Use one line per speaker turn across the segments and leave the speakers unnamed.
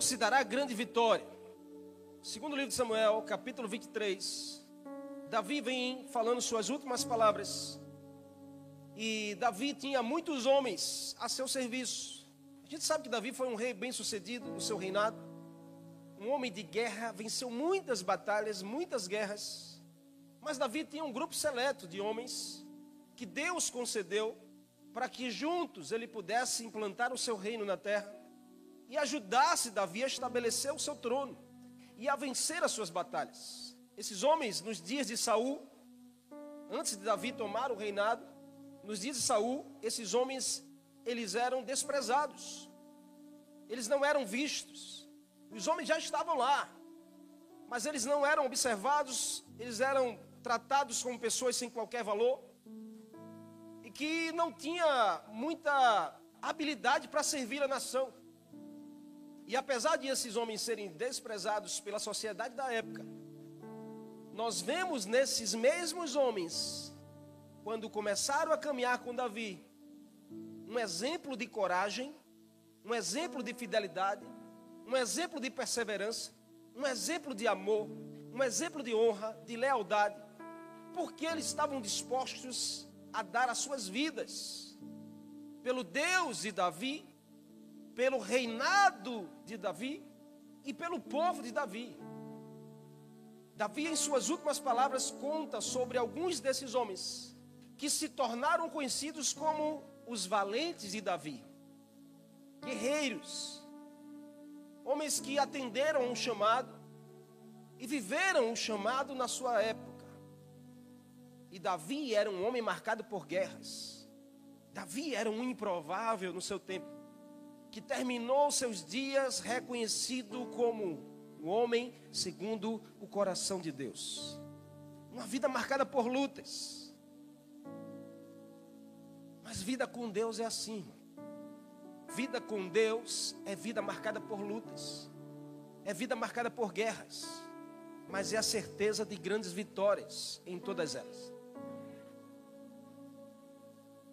Deus se dará grande vitória. Segundo livro de Samuel, capítulo 23, Davi vem falando suas últimas palavras. E Davi tinha muitos homens a seu serviço. A gente sabe que Davi foi um rei bem sucedido no seu reinado. Um homem de guerra, venceu muitas batalhas, muitas guerras. Mas Davi tinha um grupo seleto de homens que Deus concedeu para que juntos ele pudesse implantar o seu reino na terra e ajudasse Davi a estabelecer o seu trono e a vencer as suas batalhas. Esses homens, nos dias de Saul, antes de Davi tomar o reinado, nos dias de Saul, esses homens eles eram desprezados. Eles não eram vistos. Os homens já estavam lá, mas eles não eram observados, eles eram tratados como pessoas sem qualquer valor e que não tinha muita habilidade para servir a nação. E apesar de esses homens serem desprezados pela sociedade da época, nós vemos nesses mesmos homens, quando começaram a caminhar com Davi, um exemplo de coragem, um exemplo de fidelidade, um exemplo de perseverança, um exemplo de amor, um exemplo de honra, de lealdade, porque eles estavam dispostos a dar as suas vidas pelo Deus de Davi pelo reinado de Davi e pelo povo de Davi. Davi, em suas últimas palavras, conta sobre alguns desses homens que se tornaram conhecidos como os valentes de Davi, guerreiros, homens que atenderam um chamado e viveram um chamado na sua época. E Davi era um homem marcado por guerras. Davi era um improvável no seu tempo que terminou seus dias reconhecido como um homem segundo o coração de Deus. Uma vida marcada por lutas. Mas vida com Deus é assim. Vida com Deus é vida marcada por lutas. É vida marcada por guerras. Mas é a certeza de grandes vitórias em todas elas.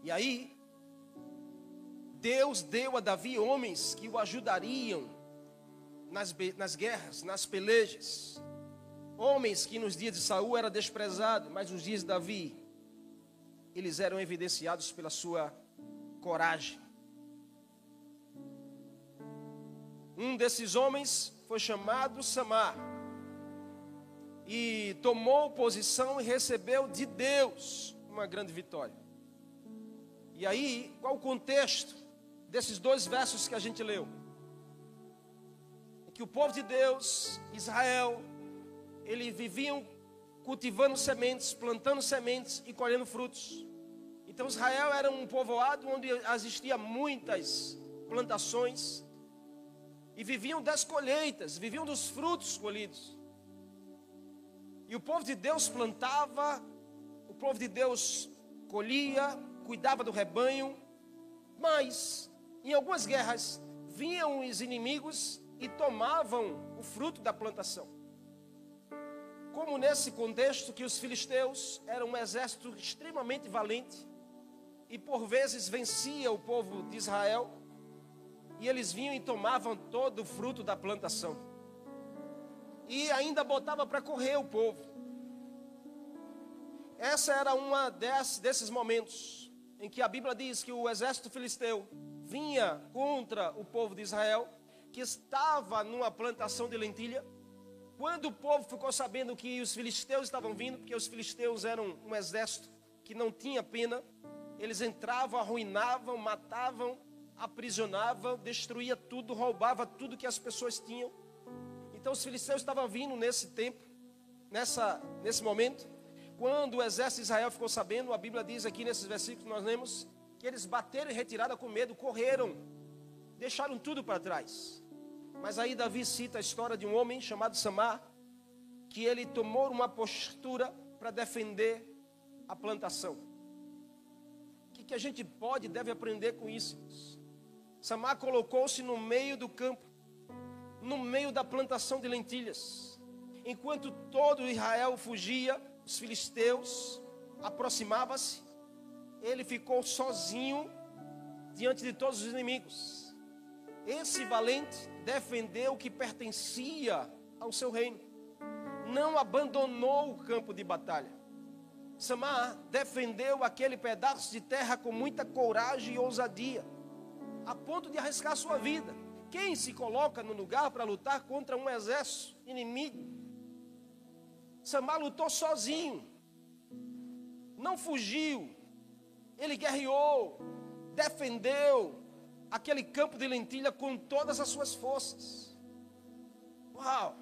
E aí, Deus deu a Davi homens que o ajudariam nas, nas guerras, nas pelejas. Homens que nos dias de Saul era desprezado, mas nos dias de Davi eles eram evidenciados pela sua coragem. Um desses homens foi chamado Samar e tomou posição e recebeu de Deus uma grande vitória. E aí, qual o contexto? Desses dois versos que a gente leu. Que o povo de Deus, Israel, eles viviam cultivando sementes, plantando sementes e colhendo frutos. Então Israel era um povoado onde existia muitas plantações e viviam das colheitas, viviam dos frutos colhidos. E o povo de Deus plantava, o povo de Deus colhia, cuidava do rebanho, mas em algumas guerras, vinham os inimigos e tomavam o fruto da plantação. Como nesse contexto que os filisteus eram um exército extremamente valente e por vezes vencia o povo de Israel, e eles vinham e tomavam todo o fruto da plantação. E ainda botava para correr o povo. Essa era uma desses momentos em que a Bíblia diz que o exército filisteu vinha contra o povo de Israel, que estava numa plantação de lentilha. Quando o povo ficou sabendo que os filisteus estavam vindo, porque os filisteus eram um exército que não tinha pena, eles entravam, arruinavam, matavam, aprisionavam, destruía tudo, roubava tudo que as pessoas tinham. Então os filisteus estavam vindo nesse tempo, nessa, nesse momento. Quando o exército de Israel ficou sabendo, a Bíblia diz aqui nesses versículos que nós lemos, que eles bateram em retirada com medo, correram, deixaram tudo para trás. Mas aí Davi cita a história de um homem chamado Samar, que ele tomou uma postura para defender a plantação. O que, que a gente pode e deve aprender com isso? Samar colocou-se no meio do campo, no meio da plantação de lentilhas. Enquanto todo Israel fugia, os filisteus aproximavam-se ele ficou sozinho diante de todos os inimigos. esse valente defendeu o que pertencia ao seu reino. Não abandonou o campo de batalha. Samar defendeu aquele pedaço de terra com muita coragem e ousadia, a ponto de arriscar sua vida. Quem se coloca no lugar para lutar contra um exército inimigo? Samar lutou sozinho, não fugiu, ele guerreou, defendeu aquele campo de lentilha com todas as suas forças. Uau!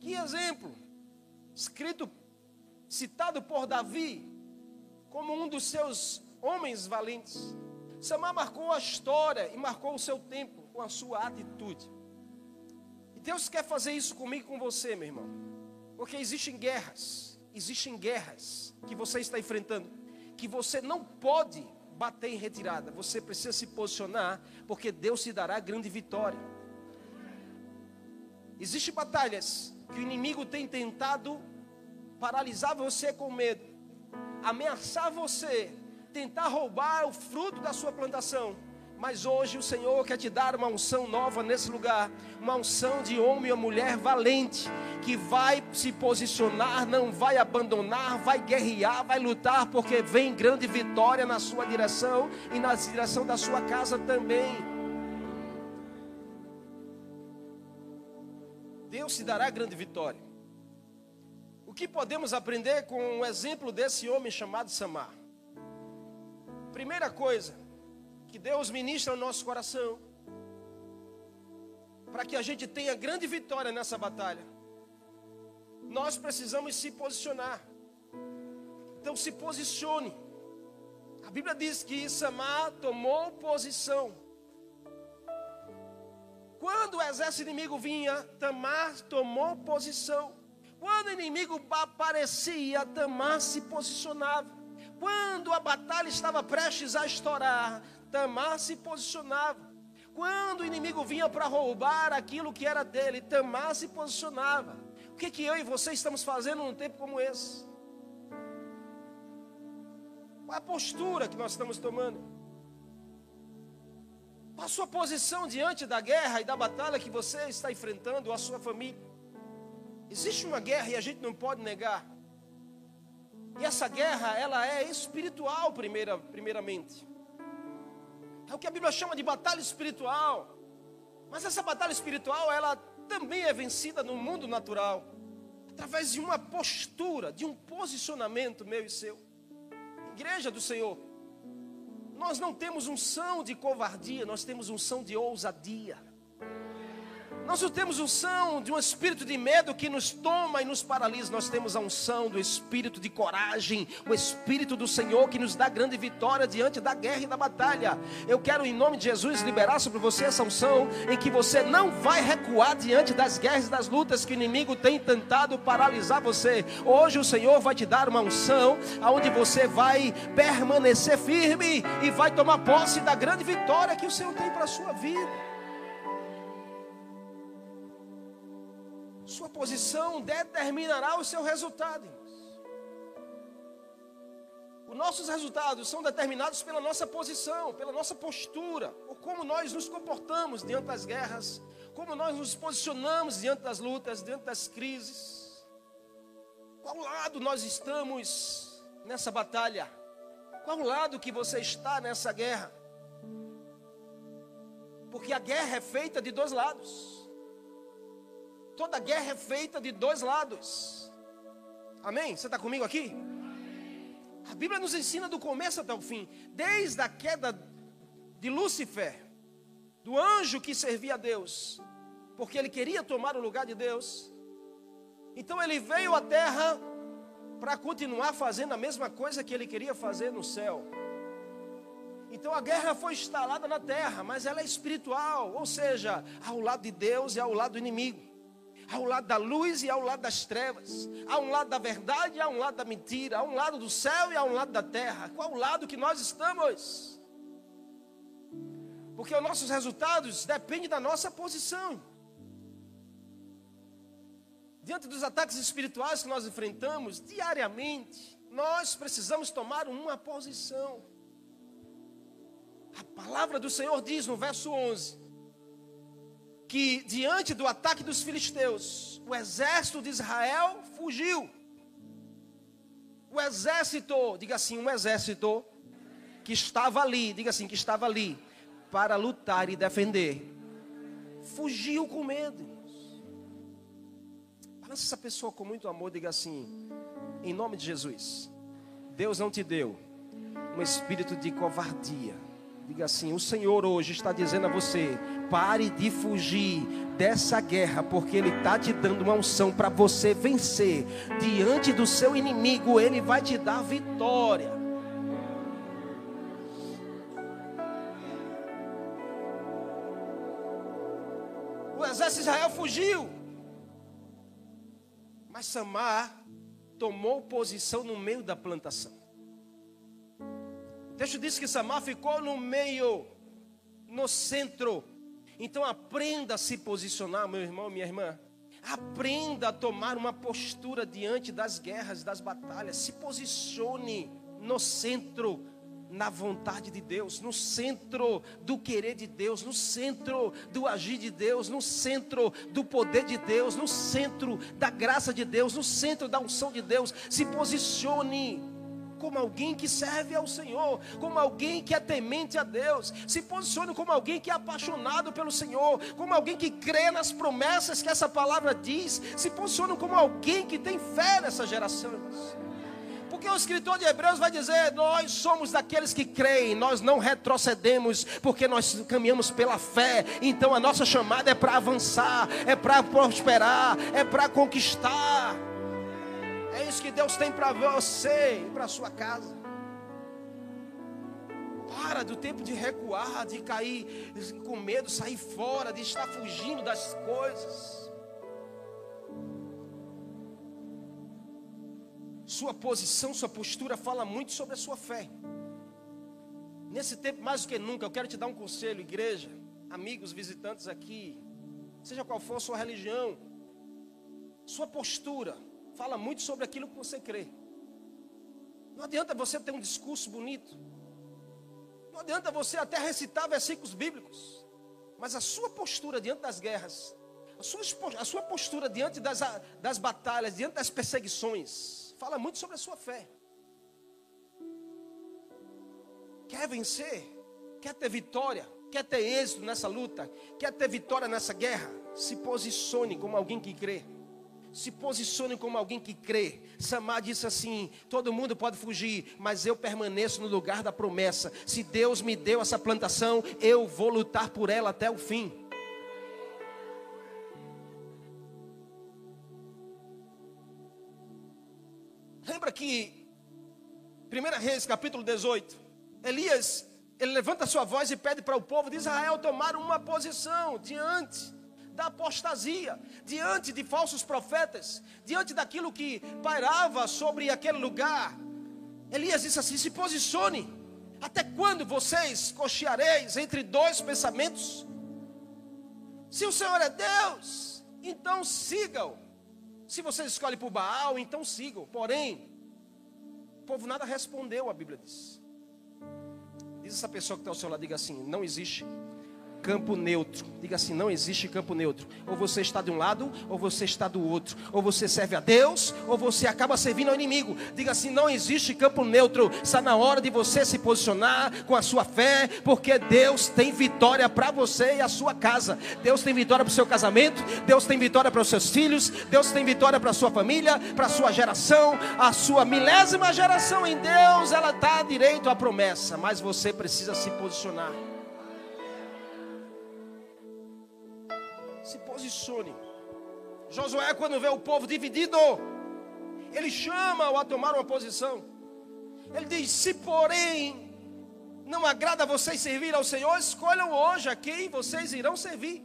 Que exemplo! Escrito citado por Davi como um dos seus homens valentes. Samar marcou a história e marcou o seu tempo com a sua atitude. E Deus quer fazer isso comigo e com você, meu irmão. Porque existem guerras, existem guerras que você está enfrentando, que você não pode bater em retirada, você precisa se posicionar, porque Deus te dará grande vitória. Existem batalhas que o inimigo tem tentado paralisar você com medo, ameaçar você, tentar roubar o fruto da sua plantação. Mas hoje o Senhor quer te dar uma unção nova nesse lugar, uma unção de homem ou mulher valente, que vai se posicionar, não vai abandonar, vai guerrear, vai lutar, porque vem grande vitória na sua direção e na direção da sua casa também. Deus te dará grande vitória. O que podemos aprender com o exemplo desse homem chamado Samar? Primeira coisa, que Deus ministra no nosso coração, para que a gente tenha grande vitória nessa batalha, nós precisamos se posicionar. Então se posicione. A Bíblia diz que Samar tomou posição. Quando o exército inimigo vinha, Tamar tomou posição. Quando o inimigo aparecia, Tamar se posicionava. Quando a batalha estava prestes a estourar, Tamar se posicionava. Quando o inimigo vinha para roubar aquilo que era dele, Tamar se posicionava. O que, que eu e você estamos fazendo num tempo como esse? Qual a postura que nós estamos tomando? Qual a sua posição diante da guerra e da batalha que você está enfrentando, ou a sua família? Existe uma guerra e a gente não pode negar. E essa guerra, ela é espiritual, primeira, primeiramente. É o que a Bíblia chama de batalha espiritual. Mas essa batalha espiritual, ela também é vencida no mundo natural. Através de uma postura, de um posicionamento meu e seu. Igreja do Senhor. Nós não temos unção de covardia, nós temos unção de ousadia. Nós não temos unção de um espírito de medo que nos toma e nos paralisa. Nós temos a unção do espírito de coragem, o espírito do Senhor que nos dá grande vitória diante da guerra e da batalha. Eu quero, em nome de Jesus, liberar sobre você essa unção em que você não vai recuar diante das guerras e das lutas que o inimigo tem tentado paralisar você. Hoje o Senhor vai te dar uma unção aonde você vai permanecer firme e vai tomar posse da grande vitória que o Senhor tem para a sua vida. Sua posição determinará o seu resultado. Os nossos resultados são determinados pela nossa posição, pela nossa postura, ou como nós nos comportamos diante das guerras, como nós nos posicionamos diante das lutas, diante das crises. Qual lado nós estamos nessa batalha? Qual lado que você está nessa guerra? Porque a guerra é feita de dois lados. Toda guerra é feita de dois lados. Amém? Você está comigo aqui? A Bíblia nos ensina do começo até o fim, desde a queda de Lúcifer, do anjo que servia a Deus, porque ele queria tomar o lugar de Deus. Então ele veio à terra para continuar fazendo a mesma coisa que ele queria fazer no céu. Então a guerra foi instalada na terra, mas ela é espiritual, ou seja, ao lado de Deus e ao lado do inimigo. Há lado da luz e há lado das trevas. Há um lado da verdade e há um lado da mentira. Há um lado do céu e há um lado da terra. Qual o lado que nós estamos? Porque os nossos resultados dependem da nossa posição. Diante dos ataques espirituais que nós enfrentamos diariamente, nós precisamos tomar uma posição. A palavra do Senhor diz no verso 11: que diante do ataque dos filisteus, o exército de Israel fugiu. O exército, diga assim, um exército que estava ali, diga assim, que estava ali para lutar e defender, fugiu com medo. Balança essa pessoa com muito amor, diga assim, em nome de Jesus, Deus não te deu um espírito de covardia Diga assim: o Senhor hoje está dizendo a você: pare de fugir dessa guerra, porque Ele está te dando uma unção para você vencer. Diante do seu inimigo, Ele vai te dar vitória. O exército de Israel fugiu, mas Samar tomou posição no meio da plantação. Texto diz que Samar ficou no meio, no centro. Então aprenda a se posicionar, meu irmão, minha irmã. Aprenda a tomar uma postura diante das guerras, das batalhas. Se posicione no centro, na vontade de Deus, no centro do querer de Deus, no centro do agir de Deus, no centro do poder de Deus, no centro da graça de Deus, no centro da unção de Deus. Se posicione como alguém que serve ao Senhor, como alguém que é temente a Deus. Se posicione como alguém que é apaixonado pelo Senhor, como alguém que crê nas promessas que essa palavra diz. Se posicione como alguém que tem fé nessas gerações. Porque o escritor de Hebreus vai dizer: Nós somos daqueles que creem, nós não retrocedemos, porque nós caminhamos pela fé. Então a nossa chamada é para avançar, é para prosperar, é para conquistar. É isso que Deus tem para você e para sua casa. Para do tempo de recuar, de cair com medo, sair fora, de estar fugindo das coisas. Sua posição, sua postura fala muito sobre a sua fé. Nesse tempo, mais do que nunca, eu quero te dar um conselho, igreja, amigos, visitantes aqui, seja qual for a sua religião, sua postura fala muito sobre aquilo que você crê. Não adianta você ter um discurso bonito. Não adianta você até recitar versículos bíblicos. Mas a sua postura diante das guerras, a sua, a sua postura diante das, das batalhas, diante das perseguições, fala muito sobre a sua fé. Quer vencer? Quer ter vitória? Quer ter êxito nessa luta? Quer ter vitória nessa guerra? Se posicione como alguém que crê se posicione como alguém que crê. Samar disse assim: todo mundo pode fugir, mas eu permaneço no lugar da promessa. Se Deus me deu essa plantação, eu vou lutar por ela até o fim. Lembra que 1 Reis capítulo 18, Elias, ele levanta sua voz e pede para o povo de Israel tomar uma posição diante da apostasia, diante de falsos profetas, diante daquilo que pairava sobre aquele lugar. Elias disse assim: se posicione. Até quando vocês cocheareis entre dois pensamentos? Se o Senhor é Deus, então sigam. Se vocês escolhem por Baal, então sigam. Porém, o povo nada respondeu, a Bíblia diz. Diz essa pessoa que está ao seu lado, diga assim: não existe campo neutro. Diga assim: não existe campo neutro. Ou você está de um lado, ou você está do outro. Ou você serve a Deus, ou você acaba servindo ao inimigo. Diga assim: não existe campo neutro. Está na hora de você se posicionar com a sua fé, porque Deus tem vitória para você e a sua casa. Deus tem vitória para o seu casamento. Deus tem vitória para os seus filhos. Deus tem vitória para a sua família, para a sua geração, a sua milésima geração em Deus. Ela está direito à promessa, mas você precisa se posicionar. Se posicione. Josué, quando vê o povo dividido, ele chama-o a tomar uma posição. Ele diz: Se porém não agrada a vocês servir ao Senhor, escolham hoje a quem vocês irão servir.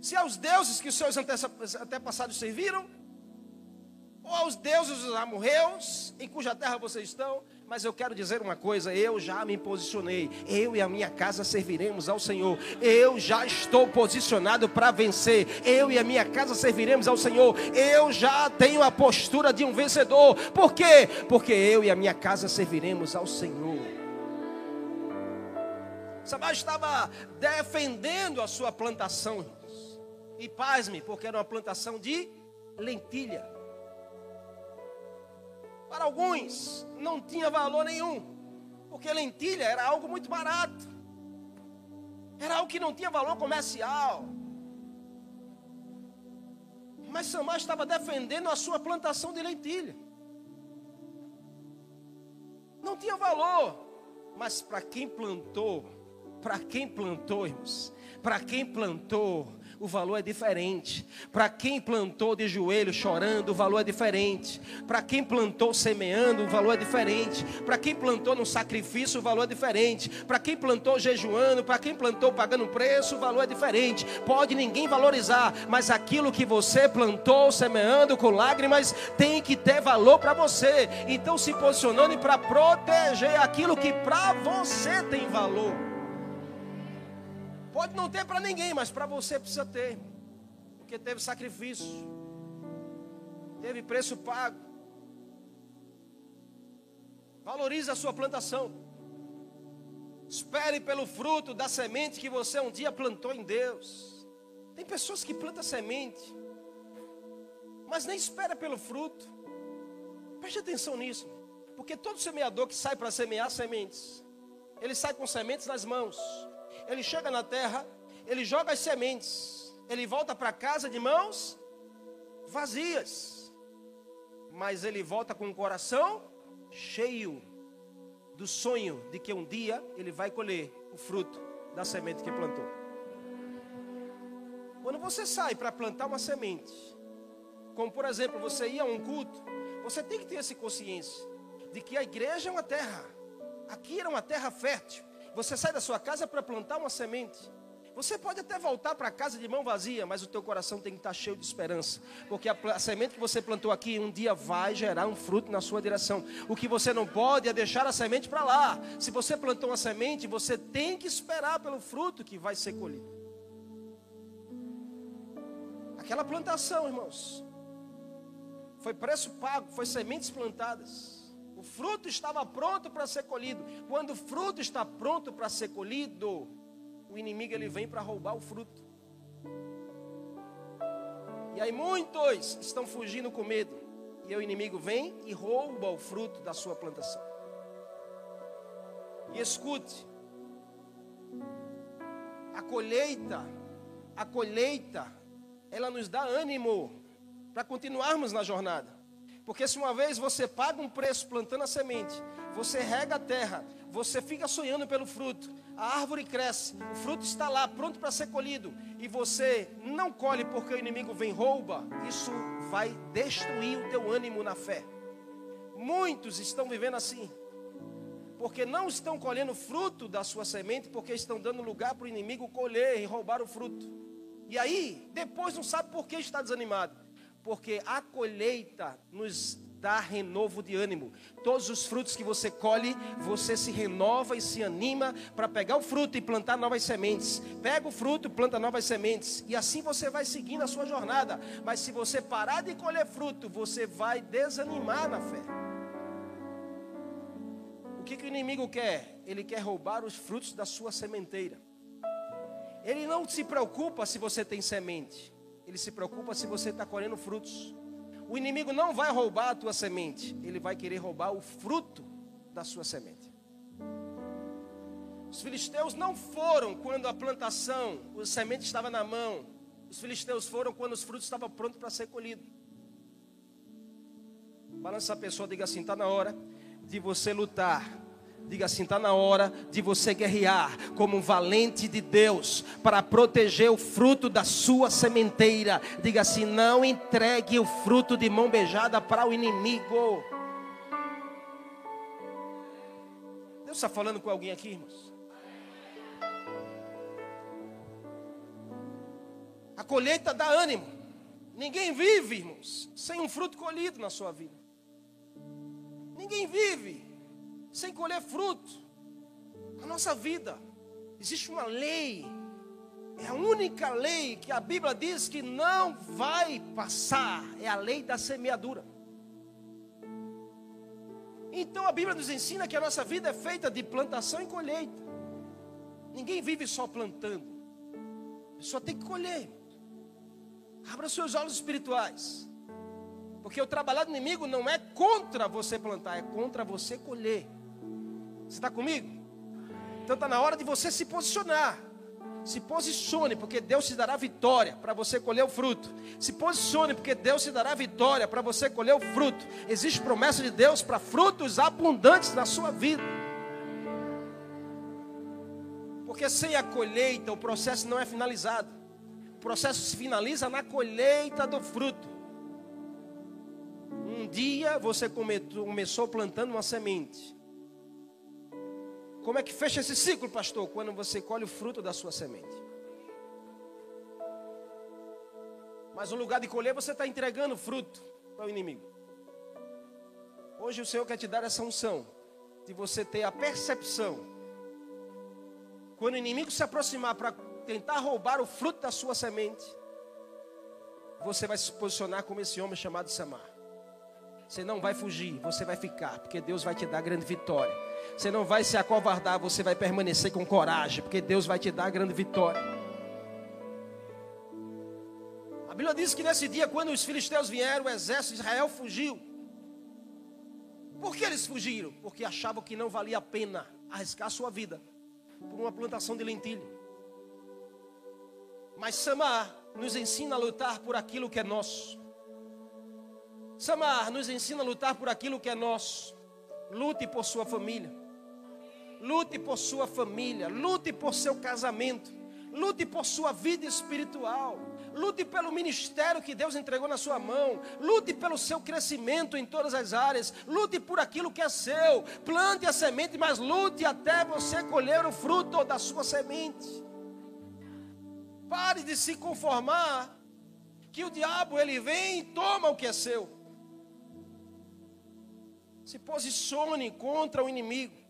Se aos deuses que os seus antepassados serviram, ou aos deuses dos amorreus, em cuja terra vocês estão, mas eu quero dizer uma coisa: eu já me posicionei, eu e a minha casa serviremos ao Senhor. Eu já estou posicionado para vencer. Eu e a minha casa serviremos ao Senhor. Eu já tenho a postura de um vencedor. Por quê? Porque eu e a minha casa serviremos ao Senhor. Sabá estava defendendo a sua plantação. E pasme, porque era uma plantação de lentilha. Para alguns, não tinha valor nenhum, porque lentilha era algo muito barato, era algo que não tinha valor comercial. Mas Samar estava defendendo a sua plantação de lentilha. Não tinha valor, mas para quem plantou, para quem plantou, irmãos, para quem plantou, o valor é diferente. Para quem plantou de joelho chorando, o valor é diferente. Para quem plantou semeando, o valor é diferente. Para quem plantou no sacrifício, o valor é diferente. Para quem plantou jejuando, para quem plantou pagando preço, o valor é diferente. Pode ninguém valorizar, mas aquilo que você plantou semeando com lágrimas tem que ter valor para você. Então se posicionando para proteger aquilo que para você tem valor. Pode não ter para ninguém, mas para você precisa ter. Porque teve sacrifício. Teve preço pago. Valorize a sua plantação. Espere pelo fruto da semente que você um dia plantou em Deus. Tem pessoas que plantam semente, mas nem espera pelo fruto. Preste atenção nisso, porque todo semeador que sai para semear sementes, ele sai com sementes nas mãos ele chega na terra, ele joga as sementes, ele volta para casa de mãos vazias, mas ele volta com o coração cheio do sonho de que um dia ele vai colher o fruto da semente que plantou. Quando você sai para plantar uma semente, como por exemplo você ir a um culto, você tem que ter essa consciência de que a igreja é uma terra, aqui era uma terra fértil. Você sai da sua casa para plantar uma semente. Você pode até voltar para casa de mão vazia, mas o teu coração tem que estar cheio de esperança, porque a, a, semente que você plantou aqui um dia vai gerar um fruto na sua direção. O que você não pode é deixar a semente para lá. Se você plantou uma semente, você tem que esperar pelo fruto que vai ser colhido. Aquela plantação, irmãos, foi preço pago, foi sementes plantadas fruto estava pronto para ser colhido. Quando o fruto está pronto para ser colhido, o inimigo ele vem para roubar o fruto. E aí muitos estão fugindo com medo. E o inimigo vem e rouba o fruto da sua plantação. E escute, a colheita, a colheita, ela nos dá ânimo para continuarmos na jornada. Porque se uma vez você paga um preço plantando a semente, você rega a terra, você fica sonhando pelo fruto, a árvore cresce, o fruto está lá pronto para ser colhido, e você não colhe porque o inimigo vem rouba, isso vai destruir o teu ânimo na fé. Muitos estão vivendo assim, porque não estão colhendo fruto da sua semente, porque estão dando lugar para o inimigo colher e roubar o fruto. E aí, depois não sabe por que está desanimado porque a colheita nos dá renovo de ânimo. Todos os frutos que você colhe, você se renova e se anima para pegar o fruto e plantar novas sementes. Pega o fruto, planta novas sementes e assim você vai seguindo a sua jornada. Mas se você parar de colher fruto, você vai desanimar na fé. O que, que o inimigo quer? Ele quer roubar os frutos da sua sementeira. Ele não se preocupa se você tem semente. Ele se preocupa se você está colhendo frutos. O inimigo não vai roubar a tua semente, ele vai querer roubar o fruto da sua semente. Os filisteus não foram quando a plantação, o semente estava na mão. Os filisteus foram quando os frutos estavam prontos para ser colhidos. Balança a pessoa, diga assim: está na hora de você lutar Diga assim: está na hora de você guerrear como um valente de Deus para proteger o fruto da sua sementeira. Diga assim: não entregue o fruto de mão beijada para o inimigo. Deus está falando com alguém aqui, irmãos? A colheita dá ânimo. Ninguém vive, irmãos, sem um fruto colhido na sua vida. Ninguém vive sem colher fruto. A nossa vida, existe uma lei, é a única lei que a Bíblia diz que não vai passar, é a lei da semeadura. Então a Bíblia nos ensina que a nossa vida é feita de plantação e colheita. Ninguém vive só plantando, só tem que colher. Abra seus olhos espirituais. Porque o trabalhar do inimigo não é contra você plantar, é contra você colher. Você está comigo? Então está na hora de você se posicionar. Se posicione, porque Deus te dará vitória para você colher o fruto. Se posicione, porque Deus te dará vitória para você colher o fruto. Existe promessa de Deus para frutos abundantes na sua vida. Porque sem a colheita, o processo não é finalizado. O processo se finaliza na colheita do fruto. Um dia você começou plantando uma semente. Como é que fecha esse ciclo, pastor? Quando você colhe o fruto da sua semente. Mas no lugar de colher, você está entregando fruto para o inimigo. Hoje o Senhor quer te dar essa unção de você ter a percepção. Quando o inimigo se aproximar para tentar roubar o fruto da sua semente, você vai se posicionar como esse homem chamado Samar. Você não vai fugir, você vai ficar, porque Deus vai te dar grande vitória. Você não vai se acovardar, você vai permanecer com coragem, porque Deus vai te dar grande vitória. A Bíblia diz que nesse dia, quando os filisteus vieram, o exército de Israel fugiu. Por que eles fugiram? Porque achavam que não valia a pena arriscar sua vida por uma plantação de lentilha. Mas Samar nos ensina a lutar por aquilo que é nosso. Samar nos ensina a lutar por aquilo que é nosso. Lute por sua família. Lute por sua família. Lute por seu casamento. Lute por sua vida espiritual. Lute pelo ministério que Deus entregou na sua mão. Lute pelo seu crescimento em todas as áreas. Lute por aquilo que é seu. Plante a semente, mas lute até você colher o fruto da sua semente. Pare de se conformar que o diabo ele vem e toma o que é seu. Se posicione contra o inimigo.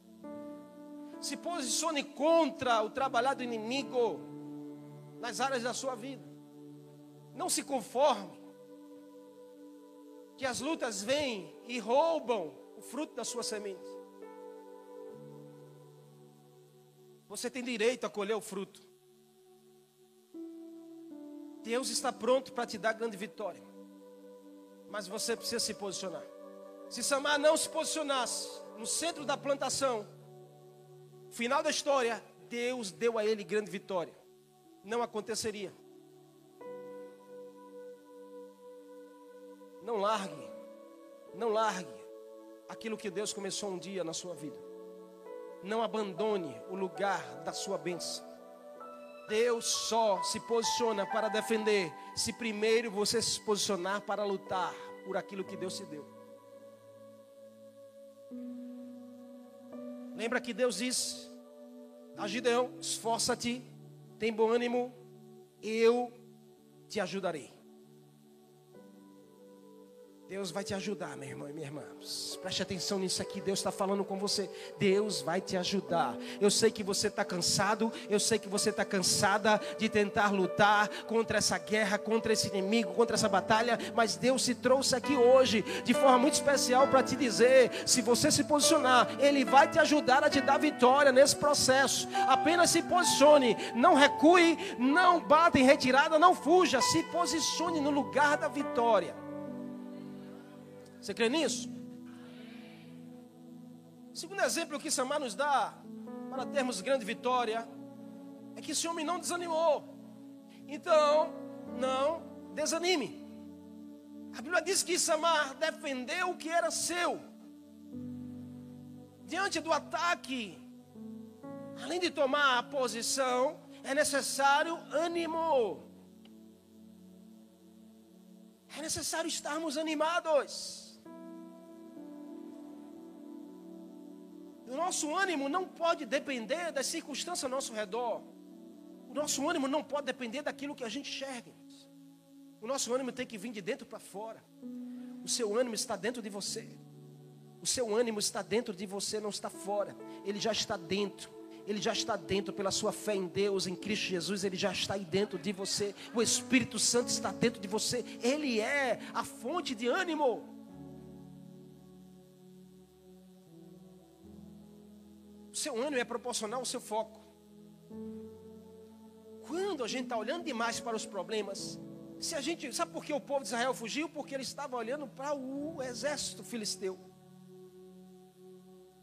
Se posicione contra o trabalhar do inimigo nas áreas da sua vida. Não se conforme que as lutas vêm e roubam o fruto da sua semente. Você tem direito a colher o fruto. Deus está pronto para te dar grande vitória. Mas você precisa se posicionar. Se Samar não se posicionasse no centro da plantação, final da história, Deus deu a ele grande vitória. Não aconteceria. Não largue, não largue aquilo que Deus começou um dia na sua vida. Não abandone o lugar da sua bênção. Deus só se posiciona para defender se primeiro você se posicionar para lutar por aquilo que Deus te deu. Lembra que Deus disse a Gideão: esforça-te, tem bom ânimo, eu te ajudarei. Deus vai te ajudar, meu irmão e minha irmã. Preste atenção nisso aqui. Deus está falando com você. Deus vai te ajudar. Eu sei que você está cansado. Eu sei que você está cansada de tentar lutar contra essa guerra, contra esse inimigo, contra essa batalha. Mas Deus se trouxe aqui hoje de forma muito especial para te dizer: se você se posicionar, Ele vai te ajudar a te dar vitória nesse processo. Apenas se posicione. Não recue, não bata em retirada, não fuja. Se posicione no lugar da vitória. Você crê nisso? Segundo exemplo que Samar nos dá para termos grande vitória é que esse homem não desanimou. Então, não desanime. A Bíblia diz que Samar defendeu o que era seu. Diante do ataque, além de tomar a posição, é necessário ânimo. É necessário estarmos animados. Nosso ânimo não pode depender das circunstâncias ao nosso redor. O nosso ânimo não pode depender daquilo que a gente enxerga. O nosso ânimo tem que vir de dentro para fora. O seu ânimo está dentro de você. O seu ânimo está dentro de você, não está fora. Ele já está dentro. Ele já está dentro pela sua fé em Deus, em Cristo Jesus, ele já está aí dentro de você. O Espírito Santo está dentro de você. Ele é a fonte de ânimo. Seu ânimo é proporcional ao seu foco. Quando a gente está olhando demais para os problemas, Se a gente, sabe por que o povo de Israel fugiu? Porque ele estava olhando para o exército filisteu.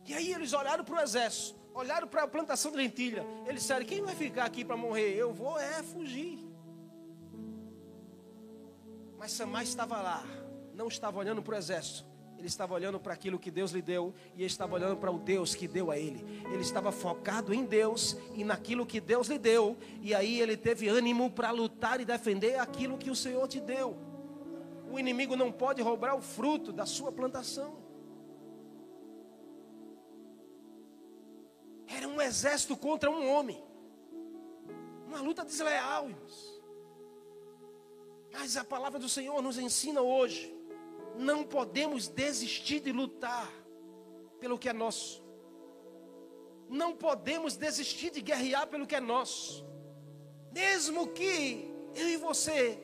E aí eles olharam para o exército, olharam para a plantação de lentilha. Eles disseram: quem vai ficar aqui para morrer? Eu vou é fugir. Mas Samar estava lá, não estava olhando para o exército, ele estava olhando para aquilo que Deus lhe deu e ele estava olhando para o Deus que deu a ele. Ele estava focado em Deus e naquilo que Deus lhe deu, e aí ele teve ânimo para lutar e defender aquilo que o Senhor te deu. O inimigo não pode roubar o fruto da sua plantação. Era um exército contra um homem. Uma luta desleal, irmãos. Mas a palavra do Senhor nos ensina hoje não podemos desistir de lutar pelo que é nosso. Não podemos desistir de guerrear pelo que é nosso. Mesmo que eu e você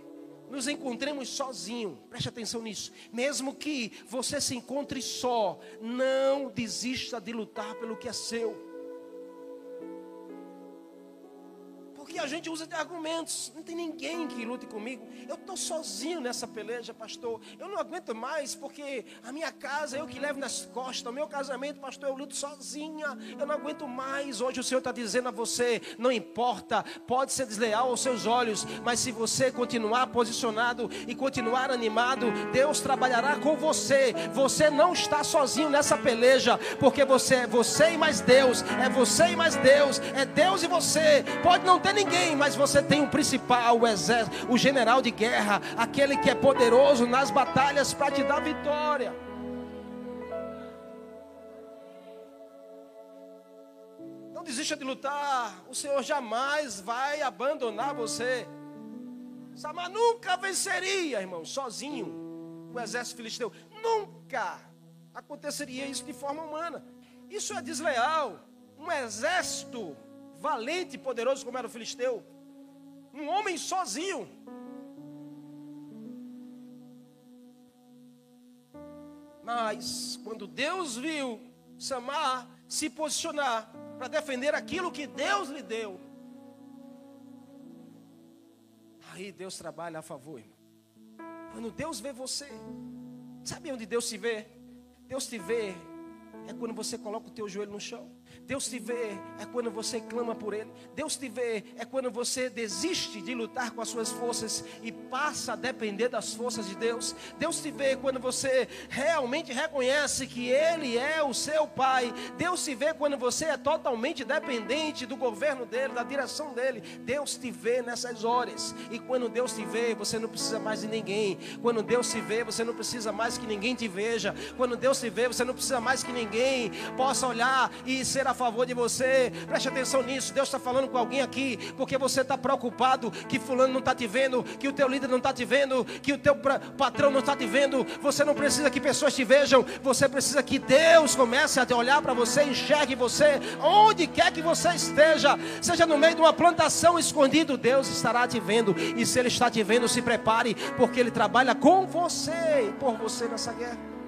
nos encontremos sozinhos, preste atenção nisso. Mesmo que você se encontre só, não desista de lutar pelo que é seu. A gente usa de argumentos. Não tem ninguém que lute comigo. Eu estou sozinho nessa peleja, pastor. Eu não aguento mais, porque a minha casa eu que levo nas costas. O meu casamento, pastor, eu luto sozinha. Eu não aguento mais. Hoje o Senhor está dizendo a você: não importa, pode ser desleal aos seus olhos, mas se você continuar posicionado e continuar animado, Deus trabalhará com você. Você não está sozinho nessa peleja, porque você é você e mais Deus, é você e mais Deus, é Deus e você. Pode não ter ninguém mas você tem o principal, o exército, o general de guerra, aquele que é poderoso nas batalhas para te dar vitória. Não desista de lutar, o Senhor jamais vai abandonar você. Samar nunca venceria, irmão, sozinho, o exército filisteu. Nunca aconteceria isso de forma humana. Isso é desleal. Um exército valente e poderoso como era o filisteu. Um homem sozinho. Mas quando Deus viu Samar se posicionar para defender aquilo que Deus lhe deu, aí Deus trabalha a favor. Quando Deus vê você, sabe onde Deus se vê? Deus te vê é quando você coloca o teu joelho no chão. Deus te vê é quando você clama por Ele. Deus te vê é quando você desiste de lutar com as suas forças e passa a depender das forças de Deus. Deus te vê quando você realmente reconhece que Ele é o seu Pai. Deus te vê quando você é totalmente dependente do governo dEle, da direção dEle. Deus te vê nessas horas. E quando Deus te vê, você não precisa mais de ninguém. Quando Deus te vê, você não precisa mais que ninguém te veja. Quando Deus te vê, você não precisa mais que ninguém possa olhar e ser a favor de você. Preste atenção nisso. Deus está falando com alguém aqui, porque você está preocupado que fulano não está te vendo, que o teu líder não está te vendo, que o teu patrão não está te vendo. Você não precisa que pessoas te vejam. Você precisa que Deus comece a olhar para você, enxergue você, onde quer que você esteja, seja no meio de uma plantação escondido, Deus estará te vendo. E se Ele está te vendo, se prepare, porque Ele trabalha com você e por você nessa guerra.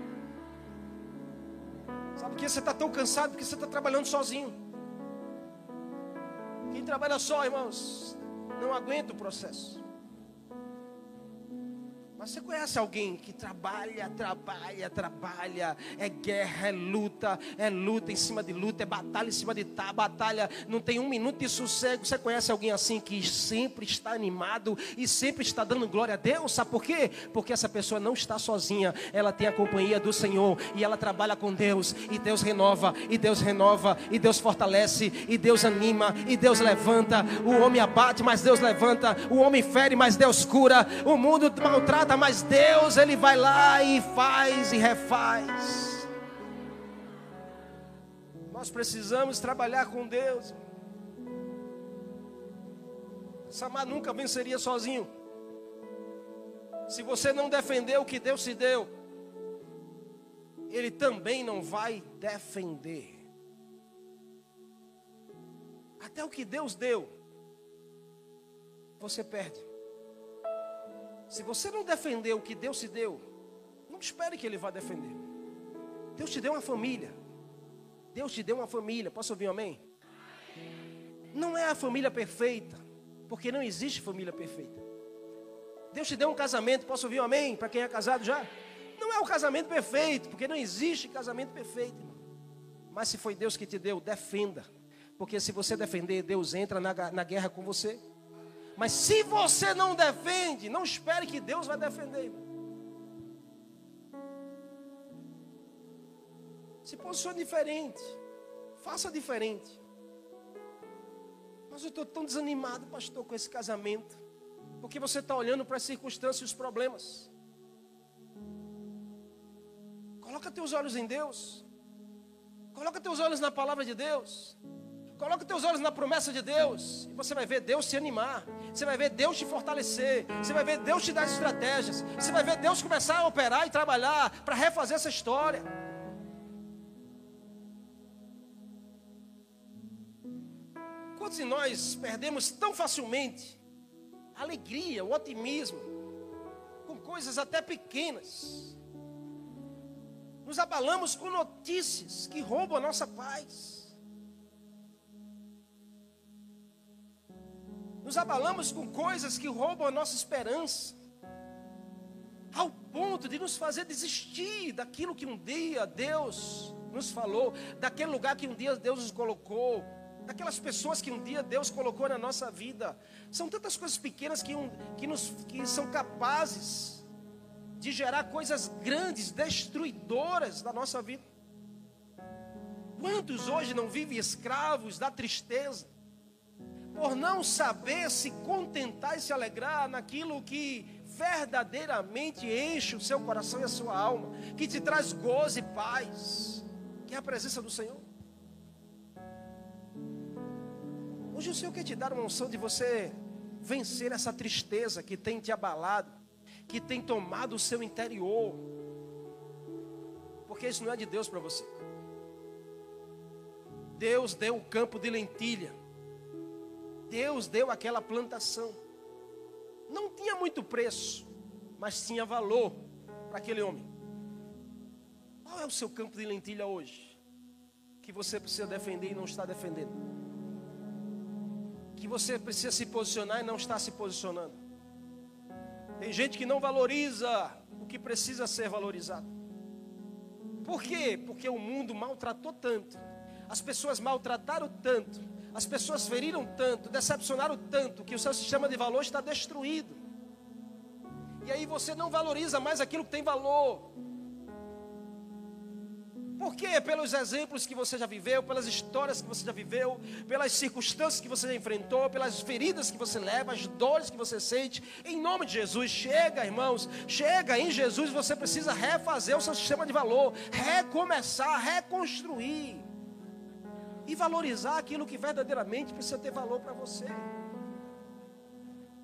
Sabe por que você está tão cansado? Porque você está trabalhando sozinho. Quem trabalha só, irmãos, não aguenta o processo. Mas você conhece alguém que trabalha, trabalha, trabalha, é guerra, é luta, é luta em cima de luta, é batalha em cima de tá, batalha, não tem um minuto de sossego. Você conhece alguém assim que sempre está animado e sempre está dando glória a Deus? Sabe por quê? Porque essa pessoa não está sozinha, ela tem a companhia do Senhor e ela trabalha com Deus, e Deus renova, e Deus renova, e Deus fortalece, e Deus anima, e Deus levanta. O homem abate, mas Deus levanta, o homem fere, mas Deus cura, o mundo maltrata mas Deus ele vai lá e faz e refaz. Nós precisamos trabalhar com Deus. Samar nunca venceria sozinho. Se você não defender o que Deus te deu, Ele também não vai defender. Até o que Deus deu, você perde. Se você não defender o que Deus te deu, não espere que Ele vá defender. Deus te deu uma família. Deus te deu uma família. Posso ouvir um amém? Não é a família perfeita, porque não existe família perfeita. Deus te deu um casamento, posso ouvir um amém? Para quem é casado já? Não é o casamento perfeito, porque não existe casamento perfeito. Irmão. Mas se foi Deus que te deu, defenda. Porque se você defender, Deus entra na, na guerra com você. Mas se você não defende, não espere que Deus vai defender. Se posicione diferente. Faça diferente. Mas eu estou tão desanimado, pastor, com esse casamento. Porque você está olhando para as circunstâncias e os problemas. Coloca teus olhos em Deus. Coloca teus olhos na palavra de Deus. Coloca teus olhos na promessa de Deus. E você vai ver Deus te animar. Você vai ver Deus te fortalecer. Você vai ver Deus te dar estratégias. Você vai ver Deus começar a operar e trabalhar para refazer essa história. Quantos de nós perdemos tão facilmente a alegria, o otimismo, com coisas até pequenas? Nos abalamos com notícias que roubam a nossa paz. Nos abalamos com coisas que roubam a nossa esperança. Ao ponto de nos fazer desistir daquilo que um dia Deus nos falou, daquele lugar que um dia Deus nos colocou daquelas pessoas que um dia Deus colocou na nossa vida. São tantas coisas pequenas que, um, que, nos, que são capazes de gerar coisas grandes, destruidoras da nossa vida. Quantos hoje não vivem escravos da tristeza, por não saber se contentar e se alegrar naquilo que verdadeiramente enche o seu coração e a sua alma, que te traz gozo e paz, que é a presença do Senhor? Hoje o Senhor quer te dar uma unção de você vencer essa tristeza que tem te abalado, que tem tomado o seu interior. Porque isso não é de Deus para você. Deus deu o campo de lentilha. Deus deu aquela plantação. Não tinha muito preço, mas tinha valor para aquele homem. Qual é o seu campo de lentilha hoje? Que você precisa defender e não está defendendo que você precisa se posicionar e não está se posicionando. Tem gente que não valoriza o que precisa ser valorizado. Por quê? Porque o mundo maltratou tanto, as pessoas maltrataram tanto, as pessoas feriram tanto, decepcionaram tanto, que o seu sistema de valor está destruído. E aí você não valoriza mais aquilo que tem valor. Por quê? Pelos exemplos que você já viveu, pelas histórias que você já viveu, pelas circunstâncias que você já enfrentou, pelas feridas que você leva, as dores que você sente. Em nome de Jesus, chega, irmãos, chega em Jesus, você precisa refazer o seu sistema de valor, recomeçar, reconstruir e valorizar aquilo que verdadeiramente precisa ter valor para você.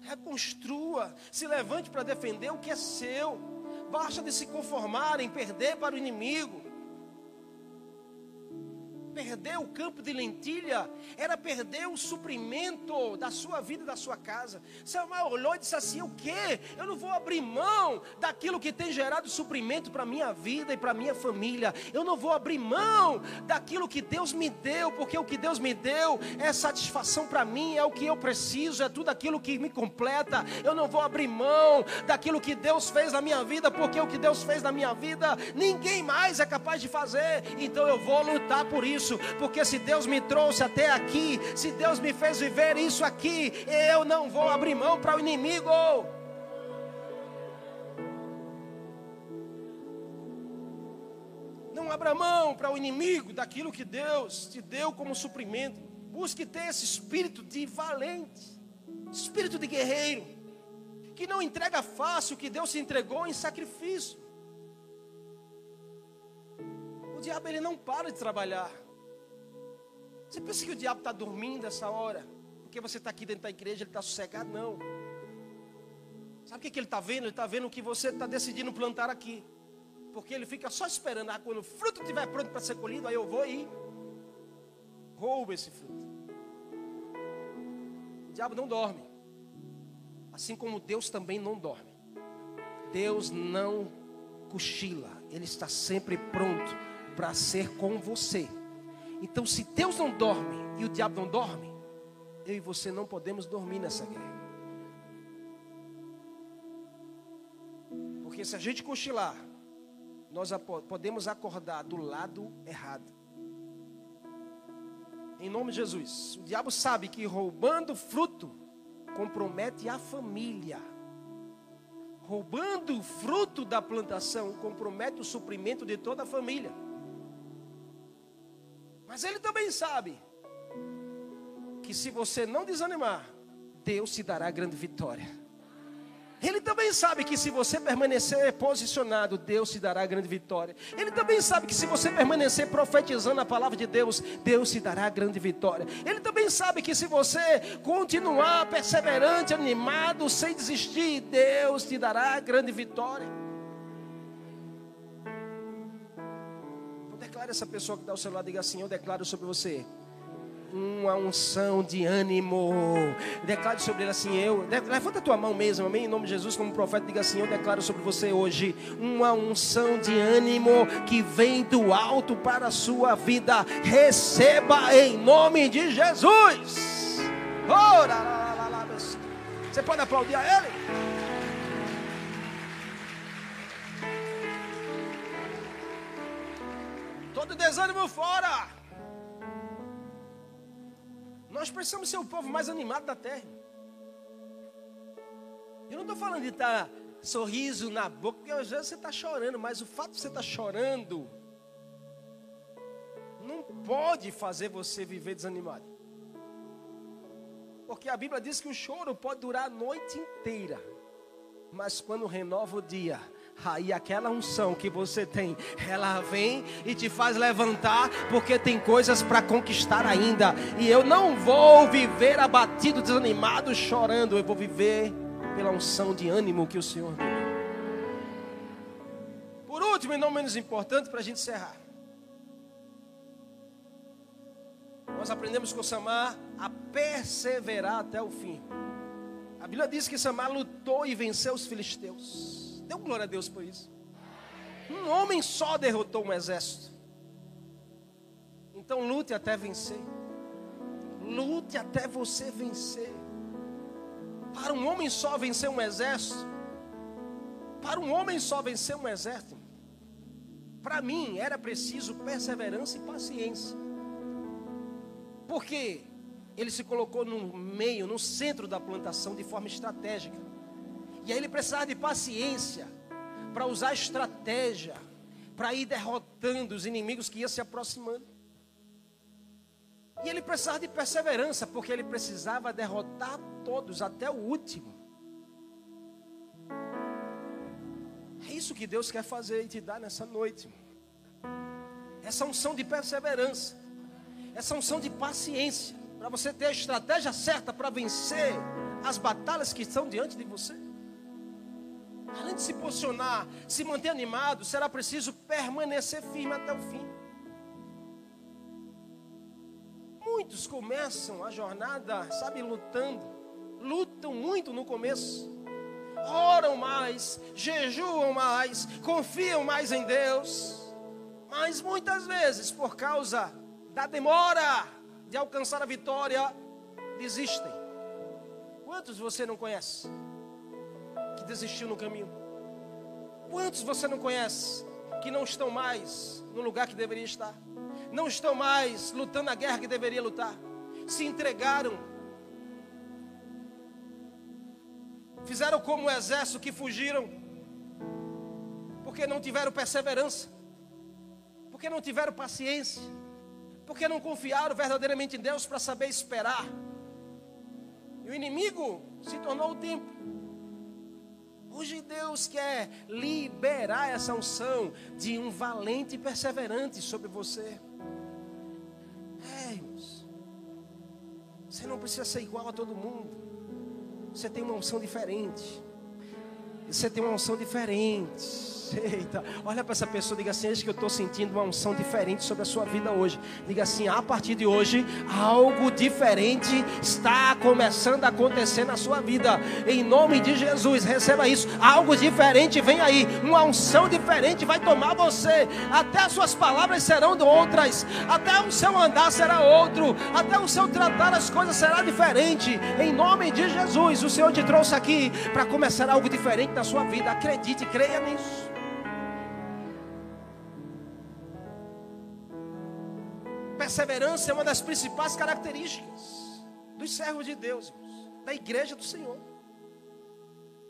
Reconstrua, se levante para defender o que é seu. Basta de se conformar em perder para o inimigo perder o campo de lentilha era perder o suprimento da sua vida da sua casa. Samuel olhou e disse assim: O que? Eu não vou abrir mão daquilo que tem gerado suprimento para minha vida e para minha família. Eu não vou abrir mão daquilo que Deus me deu, porque o que Deus me deu é satisfação para mim, é o que eu preciso, é tudo aquilo que me completa. Eu não vou abrir mão daquilo que Deus fez na minha vida, porque o que Deus fez na minha vida, ninguém mais é capaz de fazer. Então eu vou lutar por isso isso, porque se Deus me trouxe até aqui, se Deus me fez viver isso aqui, eu não vou abrir mão para o inimigo. Não abra mão para o inimigo daquilo que Deus te deu como suprimento. Busque ter esse espírito de valente, espírito de guerreiro, que não entrega fácil o que Deus te entregou em sacrifício. O diabo ele não para de trabalhar. Você pensa que o diabo está dormindo essa hora? Porque você está aqui dentro da igreja, ele está sossegado? Não. Sabe o que, que ele está vendo? Ele está vendo o que você está decidindo plantar aqui. Porque ele fica só esperando. Ah, quando o fruto estiver pronto para ser colhido, aí eu vou e roubo esse fruto. O diabo não dorme. Assim como Deus também não dorme. Deus não cochila. Ele está sempre pronto para ser com você. Então, se Deus não dorme e o diabo não dorme, eu e você não podemos dormir nessa guerra. Porque se a gente cochilar, nós podemos acordar do lado errado. Em nome de Jesus. O diabo sabe que roubando fruto compromete a família. Roubando o fruto da plantação compromete o suprimento de toda a família. Mas ele também sabe que se você não desanimar, Deus te dará grande vitória. Ele também sabe que se você permanecer posicionado, Deus te dará grande vitória. Ele também sabe que se você permanecer profetizando a palavra de Deus, Deus te dará grande vitória. Ele também sabe que se você continuar perseverante, animado, sem desistir, Deus te dará grande vitória. Declare essa pessoa que está ao seu lado, diga assim: Eu declaro sobre você uma unção de ânimo. Declare sobre ele assim: Eu. Levanta a tua mão mesmo, amém? Em nome de Jesus, como profeta, diga assim: Eu declaro sobre você hoje uma unção de ânimo que vem do alto para a sua vida. Receba em nome de Jesus. Você pode aplaudir a ele? Todo desânimo fora. Nós precisamos ser o povo mais animado da terra. Eu não estou falando de estar tá sorriso na boca, porque às vezes você está chorando, mas o fato de você estar tá chorando não pode fazer você viver desanimado. Porque a Bíblia diz que o choro pode durar a noite inteira, mas quando renova o dia, Aí aquela unção que você tem, ela vem e te faz levantar, porque tem coisas para conquistar ainda. E eu não vou viver abatido, desanimado, chorando. Eu vou viver pela unção de ânimo que o Senhor deu. Por último, e não menos importante, para a gente encerrar. Nós aprendemos com Samar a perseverar até o fim. A Bíblia diz que Samar lutou e venceu os filisteus. Deu glória a Deus por isso. Um homem só derrotou um exército. Então lute até vencer. Lute até você vencer. Para um homem só vencer um exército. Para um homem só vencer um exército. Para mim era preciso perseverança e paciência. Porque ele se colocou no meio, no centro da plantação de forma estratégica. E aí ele precisava de paciência para usar estratégia para ir derrotando os inimigos que iam se aproximando. E ele precisava de perseverança, porque ele precisava derrotar todos até o último. É isso que Deus quer fazer e te dar nessa noite. Essa unção de perseverança, essa unção de paciência, para você ter a estratégia certa para vencer as batalhas que estão diante de você. Além de se posicionar, se manter animado, será preciso permanecer firme até o fim. Muitos começam a jornada, sabe, lutando, lutam muito no começo, oram mais, jejuam mais, confiam mais em Deus, mas muitas vezes, por causa da demora de alcançar a vitória, desistem. Quantos você não conhece? Desistiu no caminho? Quantos você não conhece que não estão mais no lugar que deveria estar? Não estão mais lutando a guerra que deveria lutar? Se entregaram. Fizeram como o exército que fugiram. Porque não tiveram perseverança. Porque não tiveram paciência. Porque não confiaram verdadeiramente em Deus para saber esperar. E o inimigo se tornou o tempo. Hoje Deus quer liberar essa unção de um valente e perseverante sobre você. É, irmãos. Você não precisa ser igual a todo mundo. Você tem uma unção diferente. Você tem uma unção diferente. Eita, olha para essa pessoa, diga assim: que eu estou sentindo uma unção diferente sobre a sua vida hoje. Diga assim: a partir de hoje, algo diferente está começando a acontecer na sua vida. Em nome de Jesus, receba isso. Algo diferente vem aí, uma unção diferente vai tomar você. Até as suas palavras serão outras, até o seu andar será outro, até o seu tratar as coisas será diferente. Em nome de Jesus, o Senhor te trouxe aqui para começar algo diferente na sua vida. Acredite, creia nisso. Perseverança é uma das principais características dos servos de Deus, da igreja do Senhor.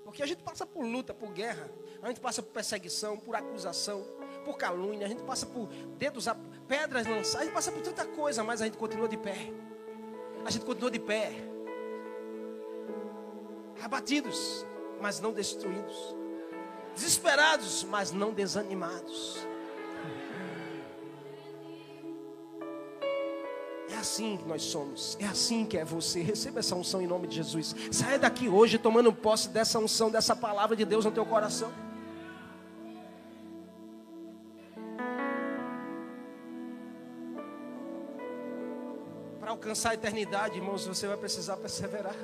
Porque a gente passa por luta, por guerra, a gente passa por perseguição, por acusação, por calúnia, a gente passa por dedos, pedras lançadas, a gente passa por tanta coisa, mas a gente continua de pé. A gente continua de pé. Abatidos, mas não destruídos. Desesperados, mas não desanimados. Assim que nós somos. É assim que é você. Receba essa unção em nome de Jesus. Saia daqui hoje tomando posse dessa unção, dessa palavra de Deus no teu coração. Para alcançar a eternidade, irmãos, você vai precisar perseverar.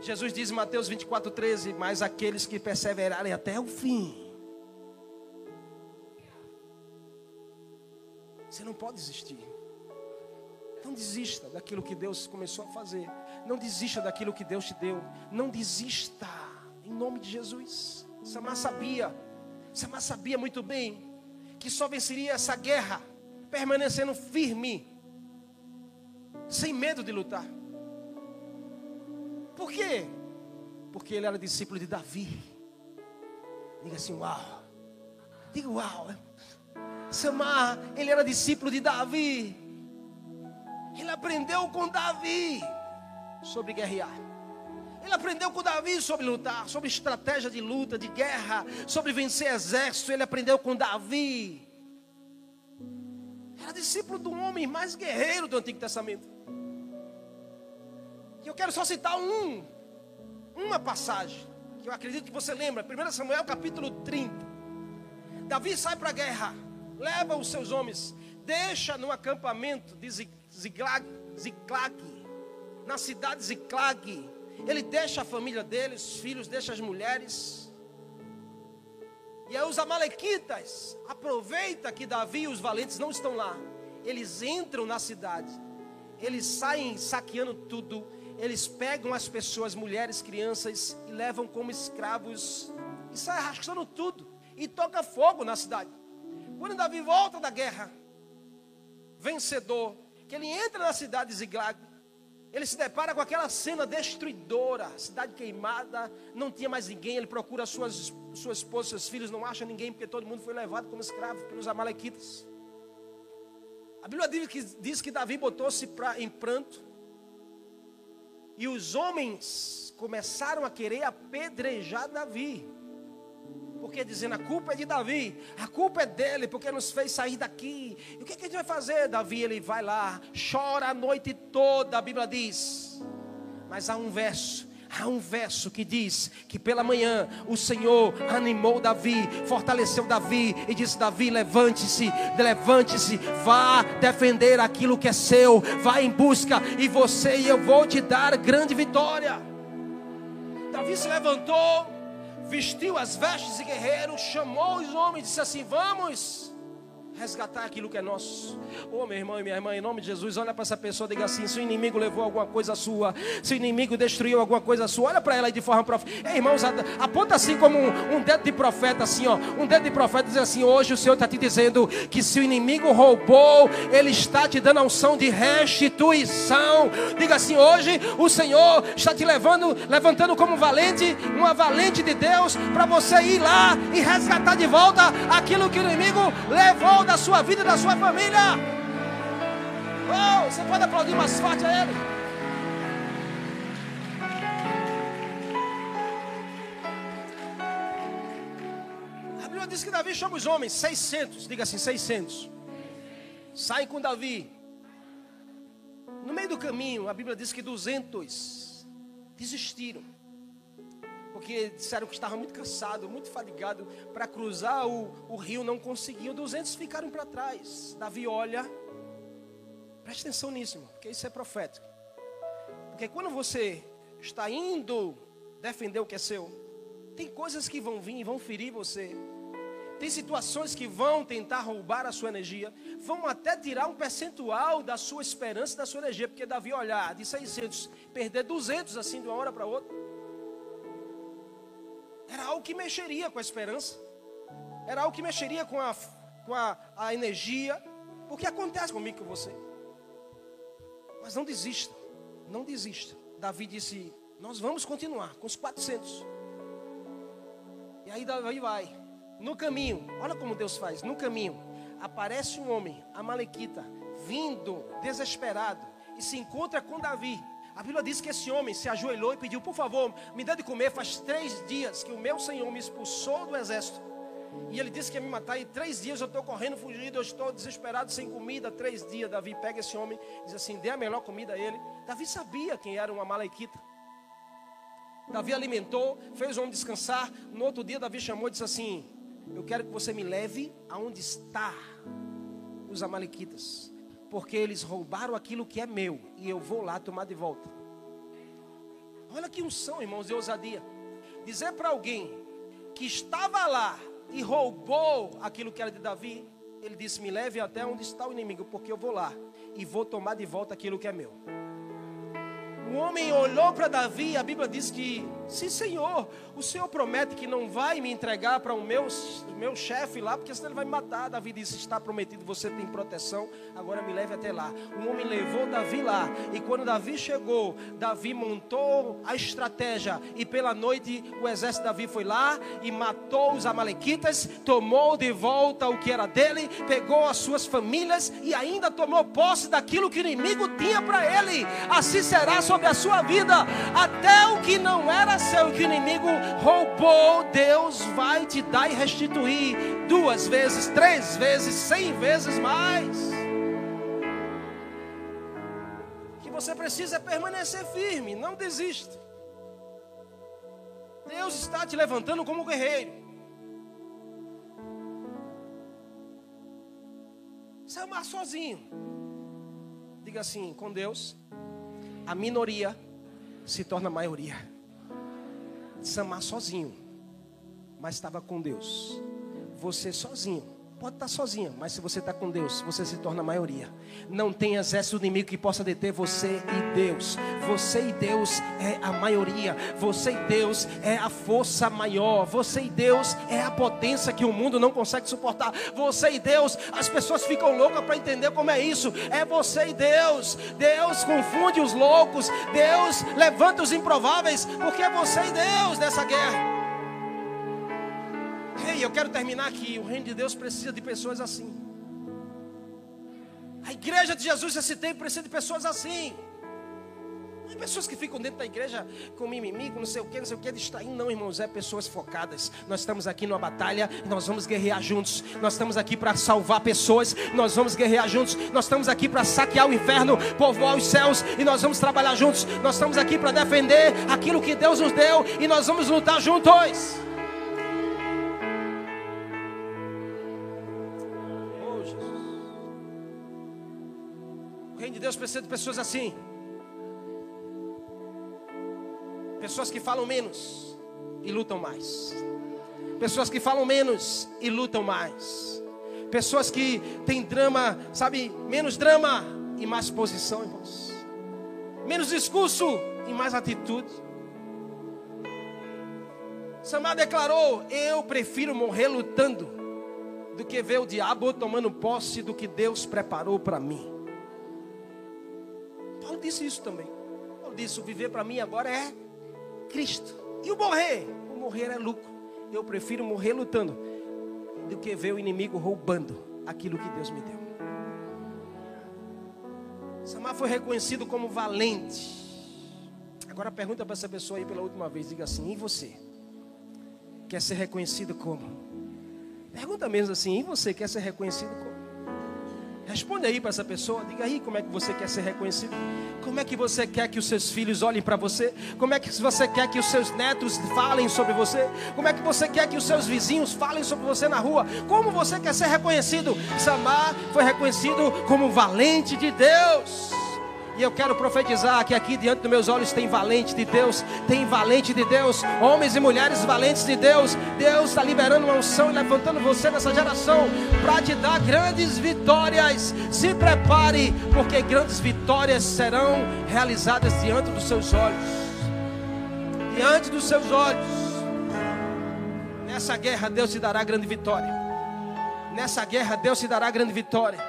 Jesus diz em Mateus 24, 13: Mas aqueles que perseverarem até o fim Você não pode desistir. Não desista daquilo que Deus começou a fazer. Não desista daquilo que Deus te deu. Não desista. Em nome de Jesus. Samar sabia. Samar sabia muito bem que só venceria essa guerra permanecendo firme, sem medo de lutar. Por quê? Porque ele era discípulo de Davi. Diga assim, uau. Diga uau. Samar, ele era discípulo de Davi. Ele aprendeu com Davi sobre guerrear. Ele aprendeu com Davi sobre lutar, sobre estratégia de luta, de guerra, sobre vencer exército. Ele aprendeu com Davi. Era discípulo do homem mais guerreiro do Antigo Testamento. E eu quero só citar um, uma passagem, que eu acredito que você lembra. 1 Samuel capítulo 30. Davi sai para a guerra leva os seus homens, deixa no acampamento de Ziklag na cidade de Ziklag. Ele deixa a família dele, os filhos, deixa as mulheres. E aí os amalequitas aproveita que Davi e os valentes não estão lá. Eles entram na cidade. Eles saem saqueando tudo. Eles pegam as pessoas, mulheres, crianças e levam como escravos e saem arrastando tudo e toca fogo na cidade. Quando Davi volta da guerra, vencedor, que ele entra na cidade de Ziglag, ele se depara com aquela cena destruidora, cidade queimada, não tinha mais ninguém, ele procura suas, sua esposa, seus filhos, não acha ninguém, porque todo mundo foi levado como escravo pelos amalequitas. A Bíblia diz que, diz que Davi botou-se em pranto, e os homens começaram a querer apedrejar Davi. Porque dizendo a culpa é de Davi, a culpa é dele, porque nos fez sair daqui. E o que, que a gente vai fazer? Davi ele vai lá, chora a noite toda, a Bíblia diz. Mas há um verso Há um verso que diz que pela manhã o Senhor animou Davi, fortaleceu Davi e disse: Davi, levante-se, levante-se, vá defender aquilo que é seu, vá em busca e você e eu vou te dar grande vitória. Davi se levantou, vestiu as vestes de guerreiro, chamou os homens e disse assim: Vamos resgatar aquilo que é nosso. Oh, meu irmão e minha irmã, em nome de Jesus, olha para essa pessoa diga assim: se o inimigo levou alguma coisa sua, se o inimigo destruiu alguma coisa sua, olha para ela aí de forma profética. Ei, irmãos, aponta assim como um, um, dedo de profeta, assim, ó. Um dedo de profeta diz assim: hoje o Senhor está te dizendo que se o inimigo roubou, Ele está te dando a unção de restituição. Diga assim: hoje o Senhor está te levando, levantando como valente, uma valente de Deus, para você ir lá e resgatar de volta aquilo que o inimigo levou da sua vida e da sua família. Oh, você pode aplaudir mais forte a Ele. A Bíblia diz que Davi chama os homens, 600, diga assim, 600. Saem com Davi. No meio do caminho, a Bíblia diz que 200 desistiram. Porque disseram que estava muito cansado, muito fadigado, para cruzar o, o rio não conseguiam. 200 ficaram para trás. Davi olha, preste atenção nisso, porque isso é profético. Porque quando você está indo defender o que é seu, tem coisas que vão vir e vão ferir você. Tem situações que vão tentar roubar a sua energia, vão até tirar um percentual da sua esperança, da sua energia, porque Davi olhar de 600, perder 200 assim de uma hora para outra, era algo que mexeria com a esperança, era algo que mexeria com a, com a, a energia, porque acontece comigo com você. Mas não desista, não desista. Davi disse: Nós vamos continuar com os 400. E aí Davi vai. No caminho, olha como Deus faz. No caminho, aparece um homem, a Malequita, vindo desesperado e se encontra com Davi. A Bíblia diz que esse homem se ajoelhou e pediu: Por favor, me dê de comer. Faz três dias que o meu Senhor me expulsou do exército. E ele disse que ia me matar. E três dias eu estou correndo, fugido. Eu estou desesperado, sem comida. Três dias. Davi pega esse homem, diz assim: Dê a melhor comida a ele. Davi sabia quem era uma Malequita. Davi alimentou, fez o homem descansar. No outro dia, Davi chamou e disse assim: Eu quero que você me leve aonde está os Amalequitas porque eles roubaram aquilo que é meu e eu vou lá tomar de volta. Olha que unção, irmãos, de ousadia. Dizer para alguém que estava lá e roubou aquilo que era de Davi, ele disse: Me leve até onde está o inimigo, porque eu vou lá e vou tomar de volta aquilo que é meu. O homem olhou para Davi a Bíblia diz que, sim, Senhor, o Senhor promete que não vai me entregar para o meu, meu chefe lá, porque senão ele vai me matar. Davi disse: Está prometido, você tem proteção, agora me leve até lá. O homem levou Davi lá, e quando Davi chegou, Davi montou a estratégia, e pela noite o exército de Davi foi lá e matou os Amalequitas, tomou de volta o que era dele, pegou as suas famílias e ainda tomou posse daquilo que o inimigo tinha para ele. Assim será sobre sobre a sua vida, até o que não era seu, que o inimigo roubou, Deus vai te dar e restituir duas vezes, três vezes, cem vezes mais. O que você precisa é permanecer firme, não desista. Deus está te levantando como guerreiro. Você amar sozinho. Diga assim, com Deus a minoria se torna maioria. Samar sozinho, mas estava com Deus. Você sozinho Pode estar sozinha, mas se você está com Deus, você se torna a maioria. Não tem exército inimigo que possa deter você e Deus. Você e Deus é a maioria. Você e Deus é a força maior. Você e Deus é a potência que o mundo não consegue suportar. Você e Deus, as pessoas ficam loucas para entender como é isso. É você e Deus. Deus confunde os loucos. Deus levanta os improváveis, porque é você e Deus nessa guerra. Ei, eu quero terminar aqui. O reino de Deus precisa de pessoas assim. A igreja de Jesus tempo precisa de pessoas assim. Não é pessoas que ficam dentro da igreja com mimimi, com não sei o que, não sei o que, distraindo, não, irmãos. É pessoas focadas. Nós estamos aqui numa batalha e nós vamos guerrear juntos. Nós estamos aqui para salvar pessoas. Nós vamos guerrear juntos. Nós estamos aqui para saquear o inferno, povoar os céus e nós vamos trabalhar juntos. Nós estamos aqui para defender aquilo que Deus nos deu e nós vamos lutar juntos. Deus precisa de pessoas assim. Pessoas que falam menos e lutam mais. Pessoas que falam menos e lutam mais. Pessoas que têm drama, sabe, menos drama e mais posição, irmãos. Menos discurso e mais atitude. Samar declarou: Eu prefiro morrer lutando do que ver o diabo tomando posse do que Deus preparou para mim. Disse isso também. Paulo disse: o viver para mim agora é Cristo. E o morrer? O morrer é lucro. Eu prefiro morrer lutando do que ver o inimigo roubando aquilo que Deus me deu. Samar foi reconhecido como valente. Agora pergunta para essa pessoa aí pela última vez, diga assim: "E você? Quer ser reconhecido como?" Pergunta mesmo assim: "E você quer ser reconhecido como?" Responde aí para essa pessoa, diga aí como é que você quer ser reconhecido. Como é que você quer que os seus filhos olhem para você? Como é que você quer que os seus netos falem sobre você? Como é que você quer que os seus vizinhos falem sobre você na rua? Como você quer ser reconhecido? Samar foi reconhecido como valente de Deus. E eu quero profetizar que aqui diante dos meus olhos tem valente de Deus, tem valente de Deus, homens e mulheres valentes de Deus. Deus está liberando uma unção e levantando você nessa geração para te dar grandes vitórias. Se prepare, porque grandes vitórias serão realizadas diante dos seus olhos. Diante dos seus olhos. Nessa guerra, Deus te dará grande vitória. Nessa guerra, Deus te dará grande vitória.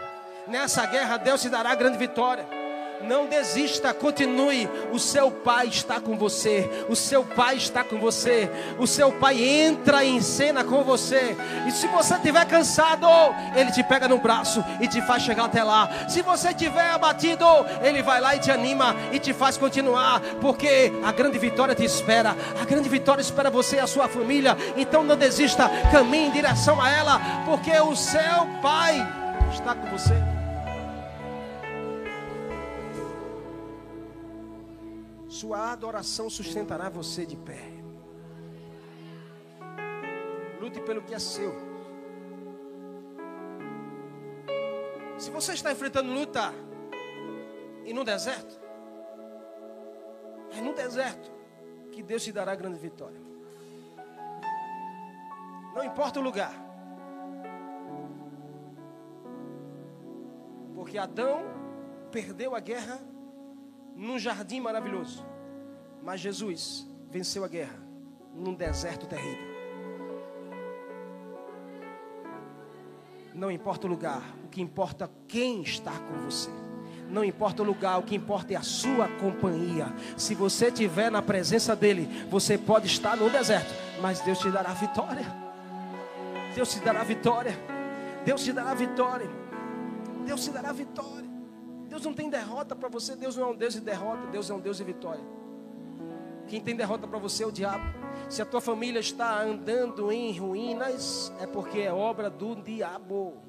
Nessa guerra, Deus te dará grande vitória. Não desista, continue. O seu pai está com você. O seu pai está com você. O seu pai entra em cena com você. E se você estiver cansado, ele te pega no braço e te faz chegar até lá. Se você estiver abatido, ele vai lá e te anima e te faz continuar, porque a grande vitória te espera. A grande vitória espera você e a sua família. Então não desista, caminhe em direção a ela, porque o seu pai está com você. Sua adoração sustentará você de pé. Lute pelo que é seu. Se você está enfrentando luta e no deserto, é no deserto que Deus te dará grande vitória. Não importa o lugar. Porque Adão perdeu a guerra num jardim maravilhoso. Mas Jesus venceu a guerra num deserto terrível. Não importa o lugar, o que importa é quem está com você. Não importa o lugar, o que importa é a sua companhia. Se você estiver na presença dele, você pode estar no deserto, mas Deus te dará vitória. Deus te dará vitória. Deus te dará vitória. Deus te dará vitória. Deus não tem derrota para você. Deus não é um Deus de derrota. Deus é um Deus de vitória. Quem tem derrota para você é o diabo. Se a tua família está andando em ruínas, é porque é obra do diabo.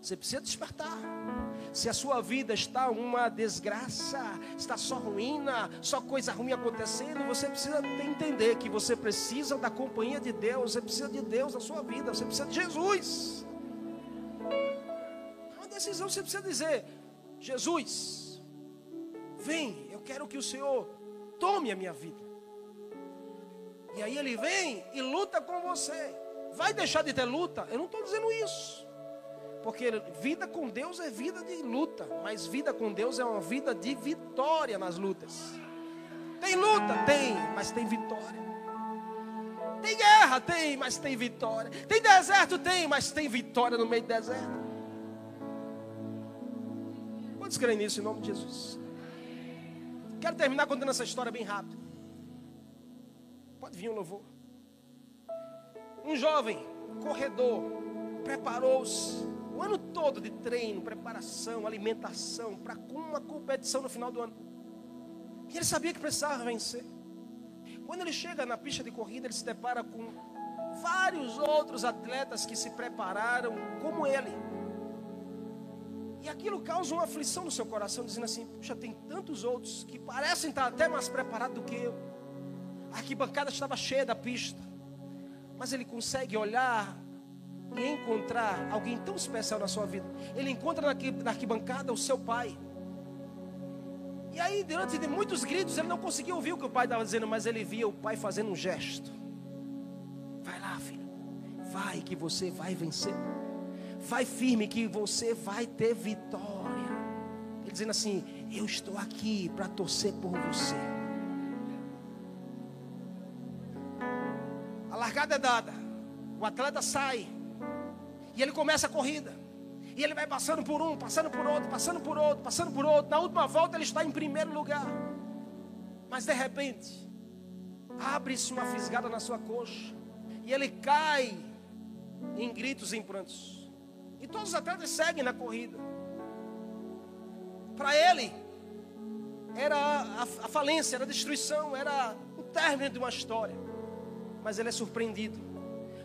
Você precisa despertar. Se a sua vida está uma desgraça, está só ruína, só coisa ruim acontecendo, você precisa entender que você precisa da companhia de Deus, você precisa de Deus na sua vida, você precisa de Jesus. É uma decisão, você precisa dizer: Jesus, vem, eu quero que o Senhor tome a minha vida. E aí ele vem e luta com você. Vai deixar de ter luta? Eu não estou dizendo isso. Porque vida com Deus é vida de luta, mas vida com Deus é uma vida de vitória nas lutas. Tem luta? Tem, mas tem vitória. Tem guerra? Tem, mas tem vitória. Tem deserto? Tem, mas tem vitória no meio do deserto. Quantos creem nisso em nome de Jesus? Quero terminar contando essa história bem rápido. Pode vir um louvor. Um jovem corredor preparou-se o ano todo de treino, preparação, alimentação para uma competição no final do ano. E ele sabia que precisava vencer. Quando ele chega na pista de corrida, ele se depara com vários outros atletas que se prepararam como ele. E aquilo causa uma aflição no seu coração, dizendo assim: Puxa, tem tantos outros que parecem estar até mais preparados do que eu. A arquibancada estava cheia da pista, mas ele consegue olhar e encontrar alguém tão especial na sua vida. Ele encontra na arquibancada o seu pai. E aí, diante de muitos gritos, ele não conseguia ouvir o que o pai estava dizendo, mas ele via o pai fazendo um gesto. Vai lá, filho. Vai que você vai vencer. Vai firme que você vai ter vitória. Ele dizendo assim: Eu estou aqui para torcer por você. A largada é dada. O atleta sai. E ele começa a corrida. E ele vai passando por um, passando por outro, passando por outro, passando por outro. Na última volta ele está em primeiro lugar. Mas de repente, abre-se uma fisgada na sua coxa. E ele cai em gritos e em prantos. E todos os atletas seguem na corrida. Para ele, era a, falência, era a destruição, era o término de uma história. Mas ele é surpreendido,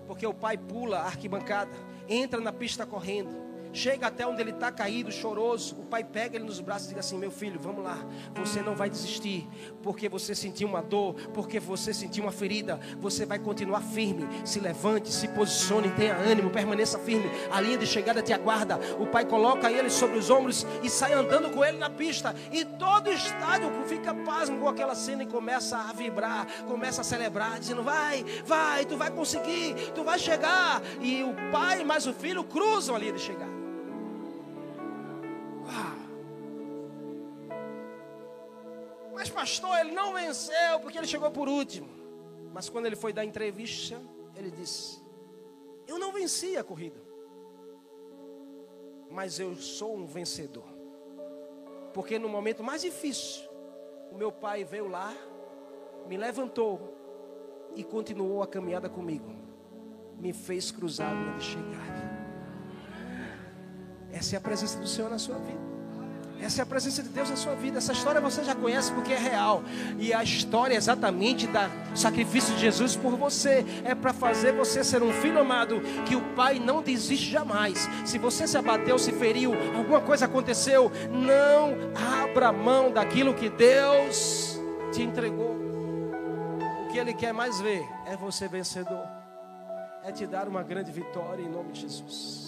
porque o pai pula a arquibancada, entra na pista correndo, chega até onde ele está caído, choroso. O pai pega ele nos braços e diz assim: Meu filho, vamos lá. Você não vai desistir, porque você sentiu uma dor, porque você sentiu uma ferida. Você vai continuar firme. Se levante, se posicione, tenha ânimo, permaneça firme. A linha de chegada te aguarda. O pai coloca ele sobre os ombros e sai andando com ele na pista. E todo o estádio fica pasmo com aquela cena e começa a vibrar, começa a celebrar, dizendo: Vai, vai, tu vai conseguir, tu vai chegar. E o pai mais o filho cruzam ali de chegar. Mas pastor, ele não venceu porque ele chegou por último. Mas quando ele foi dar entrevista, ele disse: Eu não venci a corrida. Mas eu sou um vencedor. Porque no momento mais difícil, o meu pai veio lá, me levantou e continuou a caminhada comigo. Me fez cruzar a linha de chegada. Essa é a presença do Senhor na sua vida. Essa é a presença de Deus na sua vida. Essa história você já conhece porque é real. E a história exatamente do sacrifício de Jesus por você é para fazer você ser um filho amado que o Pai não desiste jamais. Se você se abateu, se feriu, alguma coisa aconteceu, não abra mão daquilo que Deus te entregou. O que Ele quer mais ver é você vencedor. É te dar uma grande vitória em nome de Jesus.